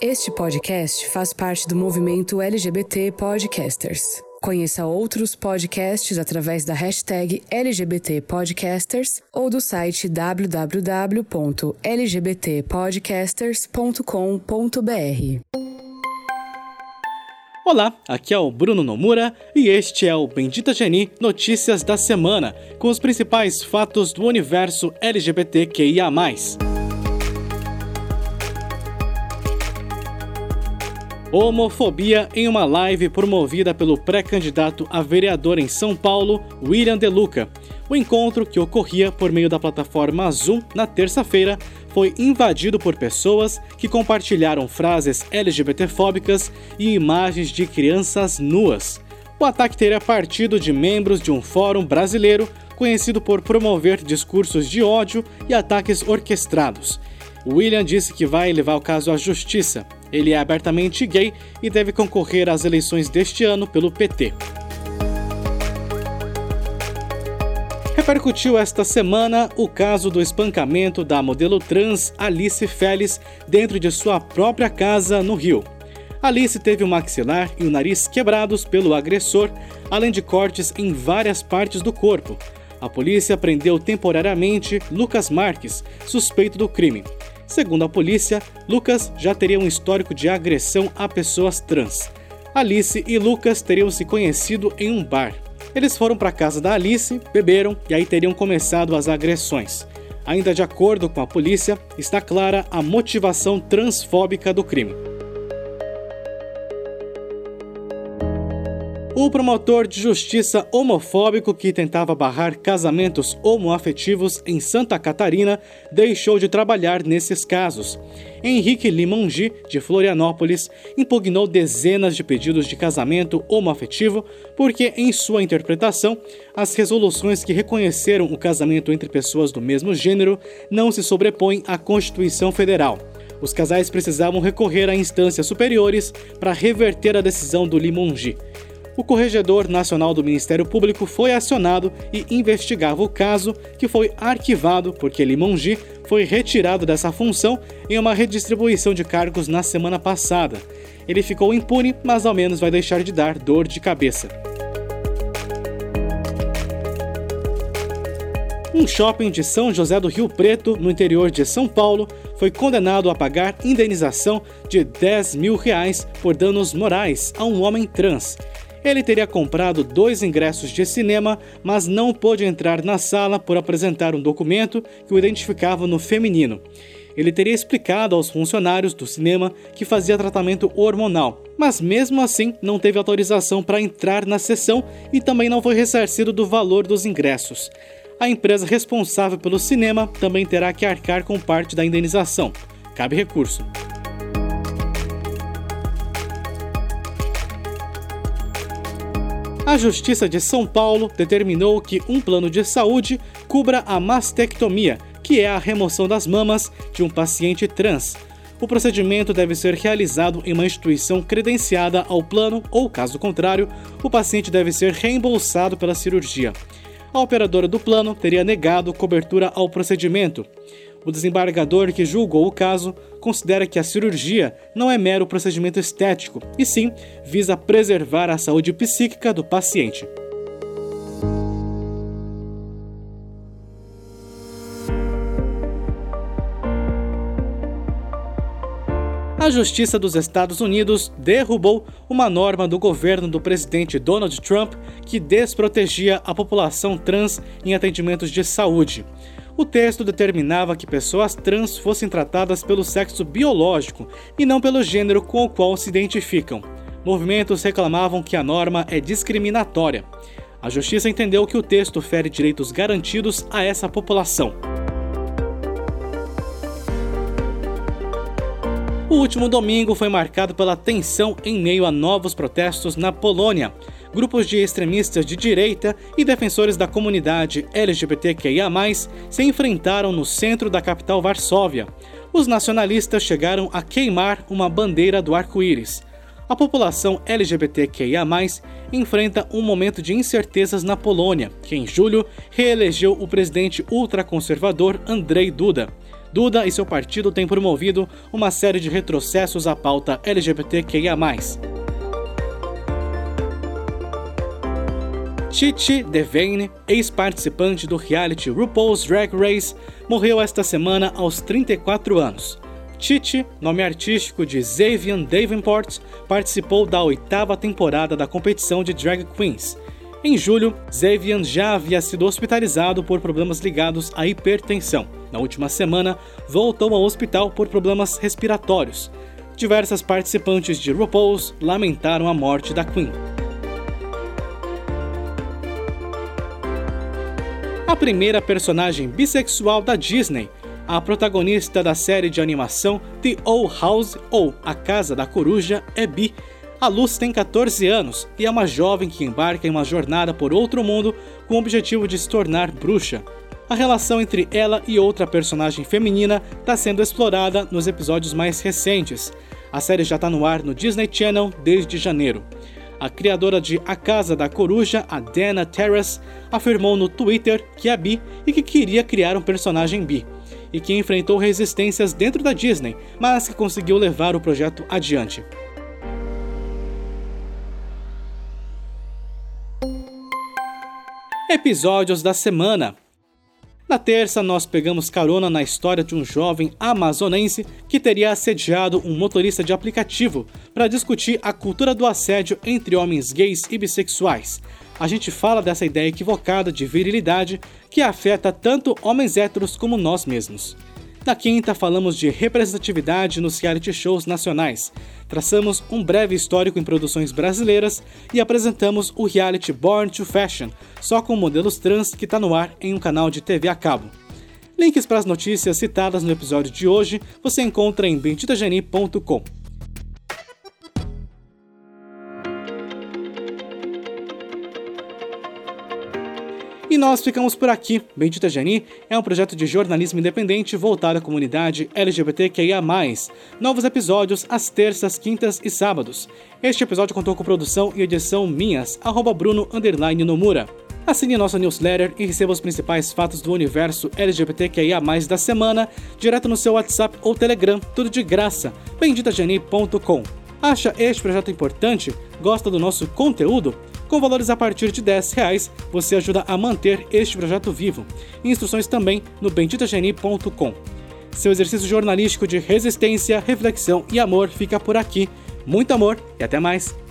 Este podcast faz parte do movimento LGBT Podcasters. Conheça outros podcasts através da hashtag LGBT Podcasters ou do site www.lgbtpodcasters.com.br. Olá, aqui é o Bruno Nomura e este é o Bendita Geni Notícias da Semana, com os principais fatos do universo LGBTQIA. Homofobia em uma live promovida pelo pré-candidato a vereador em São Paulo, William De Luca. O encontro, que ocorria por meio da plataforma Zoom na terça-feira, foi invadido por pessoas que compartilharam frases LGBTfóbicas e imagens de crianças nuas. O ataque teria partido de membros de um fórum brasileiro conhecido por promover discursos de ódio e ataques orquestrados. William disse que vai levar o caso à justiça. Ele é abertamente gay e deve concorrer às eleições deste ano pelo PT. Repercutiu esta semana o caso do espancamento da modelo trans Alice Félix dentro de sua própria casa no Rio. Alice teve o maxilar e o nariz quebrados pelo agressor, além de cortes em várias partes do corpo. A polícia prendeu temporariamente Lucas Marques, suspeito do crime. Segundo a polícia, Lucas já teria um histórico de agressão a pessoas trans. Alice e Lucas teriam se conhecido em um bar. Eles foram para casa da Alice, beberam e aí teriam começado as agressões. Ainda de acordo com a polícia, está clara a motivação transfóbica do crime. O promotor de justiça homofóbico que tentava barrar casamentos homoafetivos em Santa Catarina deixou de trabalhar nesses casos. Henrique Limongi, de Florianópolis, impugnou dezenas de pedidos de casamento homoafetivo porque, em sua interpretação, as resoluções que reconheceram o casamento entre pessoas do mesmo gênero não se sobrepõem à Constituição Federal os casais precisavam recorrer a instâncias superiores para reverter a decisão do Limongi o Corregedor Nacional do Ministério Público foi acionado e investigava o caso, que foi arquivado porque Limongi foi retirado dessa função em uma redistribuição de cargos na semana passada. Ele ficou impune, mas ao menos vai deixar de dar dor de cabeça. Um shopping de São José do Rio Preto, no interior de São Paulo, foi condenado a pagar indenização de 10 mil reais por danos morais a um homem trans. Ele teria comprado dois ingressos de cinema, mas não pôde entrar na sala por apresentar um documento que o identificava no feminino. Ele teria explicado aos funcionários do cinema que fazia tratamento hormonal, mas mesmo assim não teve autorização para entrar na sessão e também não foi ressarcido do valor dos ingressos. A empresa responsável pelo cinema também terá que arcar com parte da indenização. Cabe recurso. A Justiça de São Paulo determinou que um plano de saúde cubra a mastectomia, que é a remoção das mamas de um paciente trans. O procedimento deve ser realizado em uma instituição credenciada ao plano ou, caso contrário, o paciente deve ser reembolsado pela cirurgia. A operadora do plano teria negado cobertura ao procedimento. O desembargador que julgou o caso considera que a cirurgia não é mero procedimento estético, e sim visa preservar a saúde psíquica do paciente. A Justiça dos Estados Unidos derrubou uma norma do governo do presidente Donald Trump que desprotegia a população trans em atendimentos de saúde. O texto determinava que pessoas trans fossem tratadas pelo sexo biológico e não pelo gênero com o qual se identificam. Movimentos reclamavam que a norma é discriminatória. A justiça entendeu que o texto fere direitos garantidos a essa população. O último domingo foi marcado pela tensão em meio a novos protestos na Polônia. Grupos de extremistas de direita e defensores da comunidade LGBTQIA, se enfrentaram no centro da capital Varsóvia. Os nacionalistas chegaram a queimar uma bandeira do arco-íris. A população LGBTQIA, enfrenta um momento de incertezas na Polônia, que em julho reelegeu o presidente ultraconservador Andrzej Duda. Duda e seu partido têm promovido uma série de retrocessos à pauta LGBTQIA. Titi Devane, ex-participante do reality RuPaul's Drag Race, morreu esta semana aos 34 anos. Titi, nome artístico de Xavier Davenport, participou da oitava temporada da competição de Drag Queens. Em julho, Xavier já havia sido hospitalizado por problemas ligados à hipertensão. Na última semana, voltou ao hospital por problemas respiratórios. Diversas participantes de RuPaul's lamentaram a morte da Queen. A primeira personagem bissexual da Disney. A protagonista da série de animação The Old House ou A Casa da Coruja é bi. A Luz tem 14 anos e é uma jovem que embarca em uma jornada por outro mundo com o objetivo de se tornar bruxa. A relação entre ela e outra personagem feminina está sendo explorada nos episódios mais recentes. A série já está no ar no Disney Channel desde janeiro. A criadora de A Casa da Coruja, a Dana Terrace, afirmou no Twitter que é bi e que queria criar um personagem bi, e que enfrentou resistências dentro da Disney, mas que conseguiu levar o projeto adiante. Episódios da semana. Na terça, nós pegamos carona na história de um jovem amazonense que teria assediado um motorista de aplicativo para discutir a cultura do assédio entre homens gays e bissexuais. A gente fala dessa ideia equivocada de virilidade que afeta tanto homens héteros como nós mesmos. Na quinta, falamos de representatividade nos reality shows nacionais. Traçamos um breve histórico em produções brasileiras e apresentamos o reality Born to Fashion, só com modelos trans que está no ar em um canal de TV a cabo. Links para as notícias citadas no episódio de hoje você encontra em benditageni.com. E nós ficamos por aqui. Bendita Geni é um projeto de jornalismo independente voltado à comunidade LGBTQIA+. Novos episódios às terças, quintas e sábados. Este episódio contou com produção e edição minhas, arroba Bruno Nomura. Assine nossa newsletter e receba os principais fatos do universo LGBTQIA+, da semana, direto no seu WhatsApp ou Telegram, tudo de graça. benditageni.com Acha este projeto importante? Gosta do nosso conteúdo? Com valores a partir de 10 reais, você ajuda a manter este projeto vivo. Instruções também no benditageni.com. Seu exercício jornalístico de resistência, reflexão e amor fica por aqui. Muito amor e até mais!